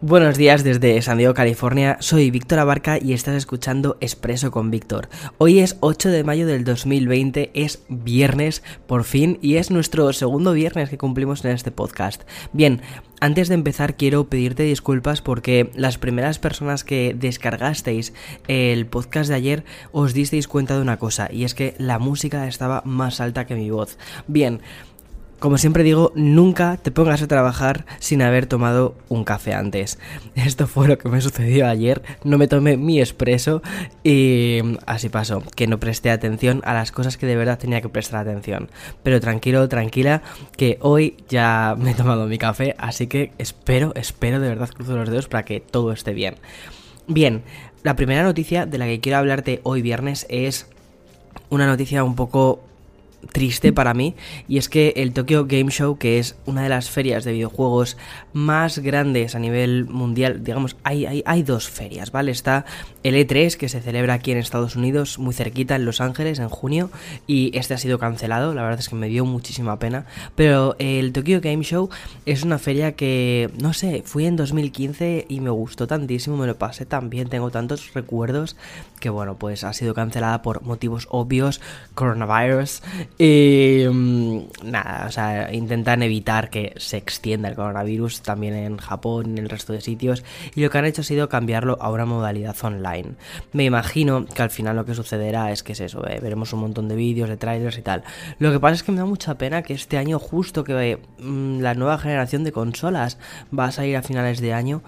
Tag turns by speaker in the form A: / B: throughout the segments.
A: Buenos días desde San Diego, California. Soy Víctor Abarca y estás escuchando Expreso con Víctor. Hoy es 8 de mayo del 2020, es viernes por fin y es nuestro segundo viernes que cumplimos en este podcast. Bien, antes de empezar quiero pedirte disculpas porque las primeras personas que descargasteis el podcast de ayer os disteis cuenta de una cosa y es que la música estaba más alta que mi voz. Bien, como siempre digo, nunca te pongas a trabajar sin haber tomado un café antes. Esto fue lo que me sucedió ayer. No me tomé mi expreso y así pasó, que no presté atención a las cosas que de verdad tenía que prestar atención. Pero tranquilo, tranquila, que hoy ya me he tomado mi café, así que espero, espero de verdad cruzo los dedos para que todo esté bien. Bien, la primera noticia de la que quiero hablarte hoy viernes es una noticia un poco triste para mí y es que el Tokyo Game Show que es una de las ferias de videojuegos más grandes a nivel mundial digamos hay, hay, hay dos ferias vale está el E3 que se celebra aquí en Estados Unidos muy cerquita en Los Ángeles en junio y este ha sido cancelado la verdad es que me dio muchísima pena pero el Tokyo Game Show es una feria que no sé fui en 2015 y me gustó tantísimo me lo pasé tan bien tengo tantos recuerdos que bueno pues ha sido cancelada por motivos obvios coronavirus y mm, nada, o sea, intentan evitar que se extienda el coronavirus también en Japón en el resto de sitios. Y lo que han hecho ha sido cambiarlo a una modalidad online. Me imagino que al final lo que sucederá es que es eso, ¿eh? veremos un montón de vídeos, de trailers y tal. Lo que pasa es que me da mucha pena que este año, justo que mm, la nueva generación de consolas va a salir a finales de año,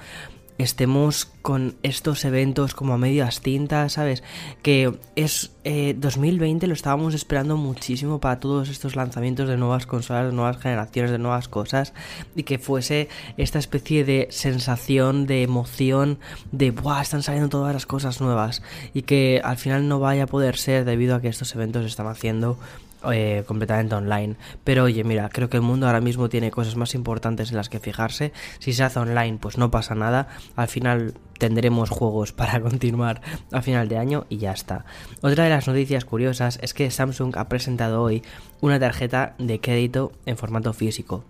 A: estemos con estos eventos como a medias tintas, ¿sabes? Que es 2020 eh, lo estábamos esperando muchísimo para todos estos lanzamientos de nuevas consolas, de nuevas generaciones, de nuevas cosas y que fuese esta especie de sensación, de emoción, de ¡buah! Están saliendo todas las cosas nuevas y que al final no vaya a poder ser debido a que estos eventos están haciendo eh, completamente online. Pero oye, mira, creo que el mundo ahora mismo tiene cosas más importantes en las que fijarse. Si se hace online, pues no pasa nada. Al final tendremos juegos para continuar a final de año y ya está. Otra de las noticias curiosas es que Samsung ha presentado hoy una tarjeta de crédito en formato físico.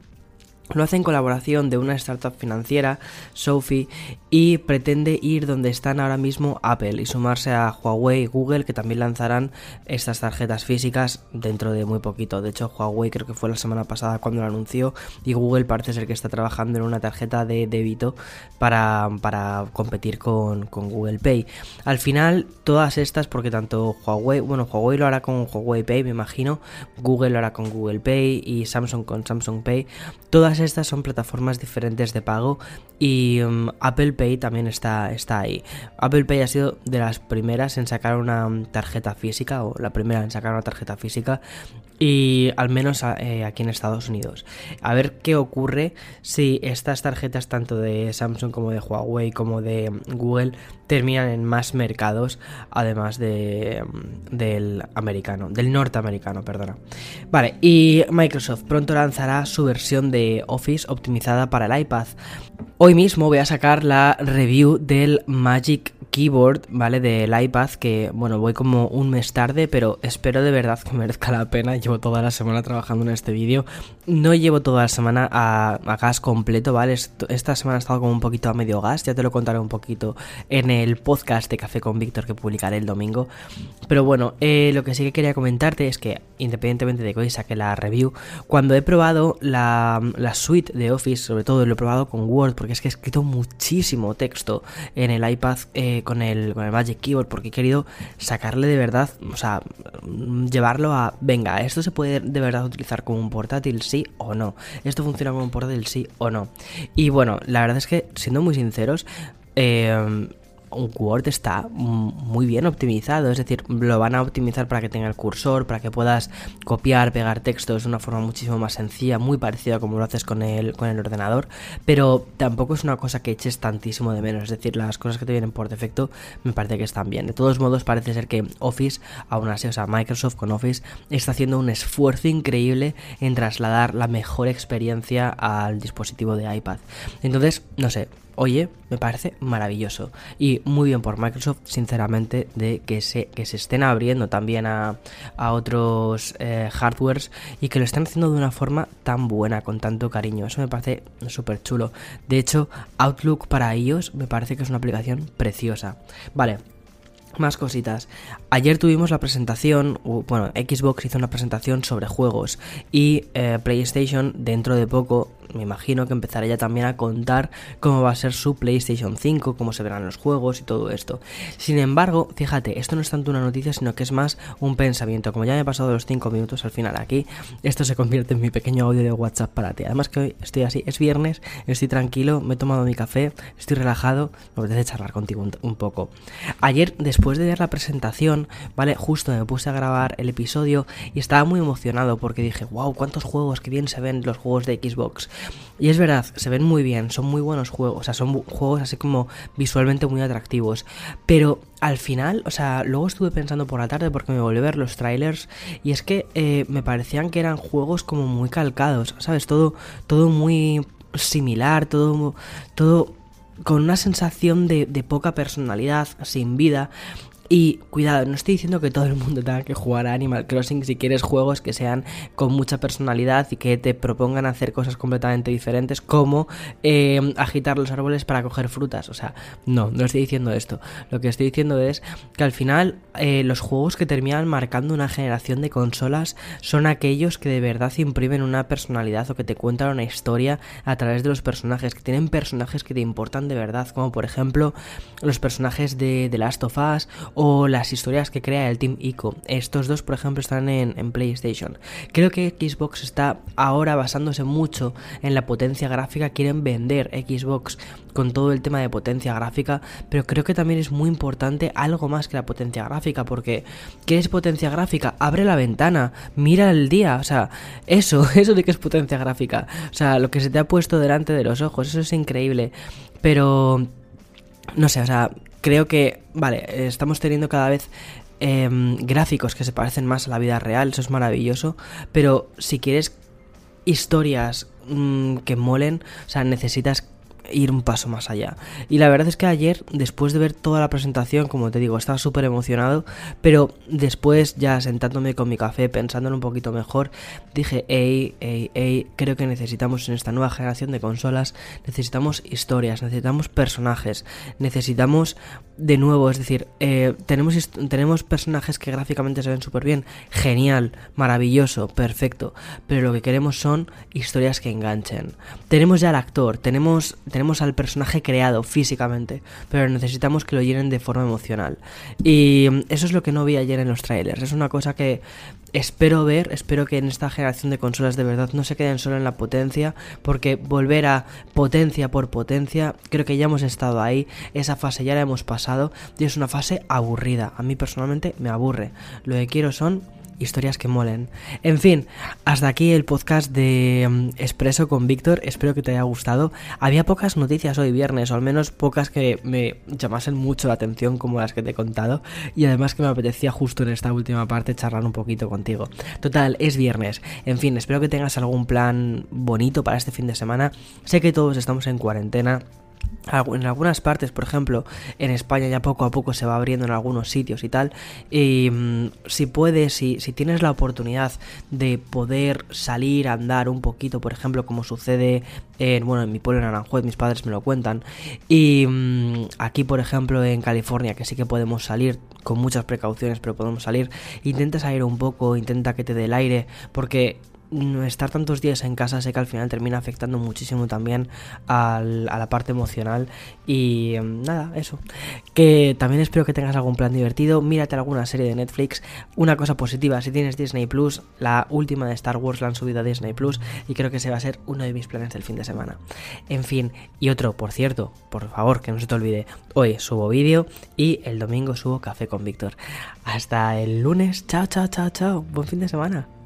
A: Lo hace en colaboración de una startup financiera, Sophie, y pretende ir donde están ahora mismo Apple y sumarse a Huawei y Google, que también lanzarán estas tarjetas físicas dentro de muy poquito. De hecho, Huawei creo que fue la semana pasada cuando lo anunció y Google parece ser que está trabajando en una tarjeta de débito para, para competir con, con Google Pay. Al final, todas estas, porque tanto Huawei, bueno, Huawei lo hará con Huawei Pay, me imagino, Google lo hará con Google Pay y Samsung con Samsung Pay, todas estas son plataformas diferentes de pago y um, Apple Pay también está, está ahí. Apple Pay ha sido de las primeras en sacar una tarjeta física o la primera en sacar una tarjeta física y al menos eh, aquí en Estados Unidos. A ver qué ocurre si estas tarjetas tanto de Samsung como de Huawei como de Google terminan en más mercados además de del americano, del norteamericano, perdona. Vale, y Microsoft pronto lanzará su versión de Office optimizada para el iPad. Hoy mismo voy a sacar la review del Magic Keyboard, ¿vale? Del iPad, que bueno, voy como un mes tarde, pero espero de verdad que merezca la pena. Llevo toda la semana trabajando en este vídeo. No llevo toda la semana a, gas completo, ¿vale? Esta semana he estado como un poquito a medio gas, ya te lo contaré un poquito en el podcast de Café con Víctor que publicaré el domingo. Pero bueno, eh, lo que sí que quería comentarte es que, independientemente de que hoy saque la review, cuando he probado la, la suite de Office, sobre todo lo he probado con Word, porque es que he escrito muchísimo texto en el iPad eh, con, el, con el Magic Keyboard porque he querido sacarle de verdad, o sea, llevarlo a, venga, esto se puede de verdad utilizar como un portátil, sí o no, esto funciona como un portátil, sí o no. Y bueno, la verdad es que, siendo muy sinceros, eh, Word está muy bien optimizado, es decir, lo van a optimizar para que tenga el cursor, para que puedas copiar, pegar textos de una forma muchísimo más sencilla, muy parecida como lo haces con el, con el ordenador, pero tampoco es una cosa que eches tantísimo de menos, es decir, las cosas que te vienen por defecto me parece que están bien. De todos modos, parece ser que Office, aún así, o sea, Microsoft con Office, está haciendo un esfuerzo increíble en trasladar la mejor experiencia al dispositivo de iPad. Entonces, no sé, oye, me parece maravilloso. Y muy bien por Microsoft, sinceramente, de que se, que se estén abriendo también a, otros eh, hardwares y que lo estén haciendo de una forma tan buena, con tanto cariño. Eso me parece súper chulo. De hecho, Outlook para ellos me parece que es una aplicación preciosa. Vale, más cositas. Ayer tuvimos la presentación, bueno, Xbox hizo una presentación sobre juegos y eh, PlayStation dentro de poco me imagino que empezará ya también a contar cómo va a ser su PlayStation 5, cómo se verán los juegos y todo esto. Sin embargo, fíjate, esto no es tanto una noticia, sino que es más un pensamiento. Como ya me he pasado los 5 minutos al final aquí, esto se convierte en mi pequeño audio de WhatsApp para ti. Además que hoy estoy así, es viernes, estoy tranquilo, me he tomado mi café, estoy relajado, me apetece charlar contigo un, poco. Ayer, después de ver la presentación, ¿vale? Justo me puse a grabar el episodio y estaba muy emocionado porque dije, wow, cuántos juegos, que bien se ven los juegos de Xbox. Y es verdad, se ven muy bien, son muy buenos juegos, o sea, son juegos así como visualmente muy atractivos. Pero al final, o sea, luego estuve pensando por la tarde porque me volví a ver los trailers y es que eh, me parecían que eran juegos como muy calcados, ¿sabes? Todo, todo muy similar, todo, todo con una sensación de, de poca personalidad, sin vida. Y cuidado, no estoy diciendo que todo el mundo tenga que jugar a Animal Crossing si quieres juegos que sean con mucha personalidad y que te propongan hacer cosas completamente diferentes como eh, agitar los árboles para coger frutas. O sea, no, no estoy diciendo esto. Lo que estoy diciendo es que al final eh, los juegos que terminan marcando una generación de consolas son aquellos que de verdad imprimen una personalidad o que te cuentan una historia a través de los personajes, que tienen personajes que te importan de verdad, como por ejemplo los personajes de The Last of Us o las historias que crea el Team ICO. Estos dos, por ejemplo, están en, PlayStation. Creo que Xbox está ahora basándose mucho en la potencia gráfica. Quieren vender Xbox con todo el tema de potencia gráfica, pero creo que también es muy importante algo más que la potencia gráfica, porque ¿qué es potencia gráfica? Abre la ventana, mira el día, o sea, eso, eso de que es potencia gráfica, o sea, lo que se te ha puesto delante de los ojos, eso es increíble, pero no sé, o sea, creo que, vale, estamos teniendo cada vez em, gráficos que se parecen más a la vida real, eso es maravilloso, pero si quieres historias mm, que molen, o sea, necesitas ir un paso más allá. Y la verdad es que ayer, después de ver toda la presentación, como te digo, estaba súper emocionado, pero después ya sentándome con mi café, pensándolo un poquito mejor, dije, hey, hey, hey, creo que necesitamos en esta nueva generación de consolas, necesitamos historias, necesitamos personajes, necesitamos de nuevo, es decir, eh, tenemos, tenemos personajes que gráficamente se ven súper bien, genial, maravilloso, perfecto, pero lo que queremos son historias que enganchen. Tenemos ya al actor, tenemos tenemos al personaje creado físicamente, pero necesitamos que lo llenen de forma emocional. Y eso es lo que no vi ayer en los trailers. Es una cosa que espero ver, espero que en esta generación de consolas de verdad no se queden solo en la potencia, porque volver a potencia por potencia, creo que ya hemos estado ahí, esa fase ya la hemos pasado y es una fase aburrida. A mí personalmente me aburre. Lo que quiero son historias que molen. En fin, hasta aquí el podcast de mm, Expreso con Víctor. Espero que te haya gustado. Había pocas noticias hoy viernes, o al menos pocas que me llamasen mucho la atención como las que te he contado. Y además que me apetecía justo en esta última parte charlar un poquito contigo. Total, es viernes. En fin, espero que tengas algún plan bonito para este fin de semana. Sé que todos estamos en cuarentena en algunas partes, por ejemplo, en España ya poco a poco se va abriendo en algunos sitios y tal. Y mm, si puedes, si, si, tienes la oportunidad de poder salir andar un poquito, por ejemplo, como sucede en, bueno, en mi pueblo en Aranjuez, mis padres me lo cuentan. Y mm, aquí, por ejemplo, en California, que sí que podemos salir con muchas precauciones, pero podemos salir. Intenta salir un poco, intenta que te dé el aire, porque estar tantos días en casa sé que al final termina afectando muchísimo también a la parte emocional y em, nada, eso. Que también espero que tengas algún plan divertido, mírate alguna serie de Netflix. Una cosa positiva, si tienes Disney Plus, la última de Star Wars la han subido a Disney Plus y creo que ese va a ser uno de mis planes del fin de semana. En fin, y otro, por cierto, por favor, que no se te olvide, hoy subo vídeo y el domingo subo café con Víctor. Hasta el lunes, chao, chao, chao, chao, buen fin de semana.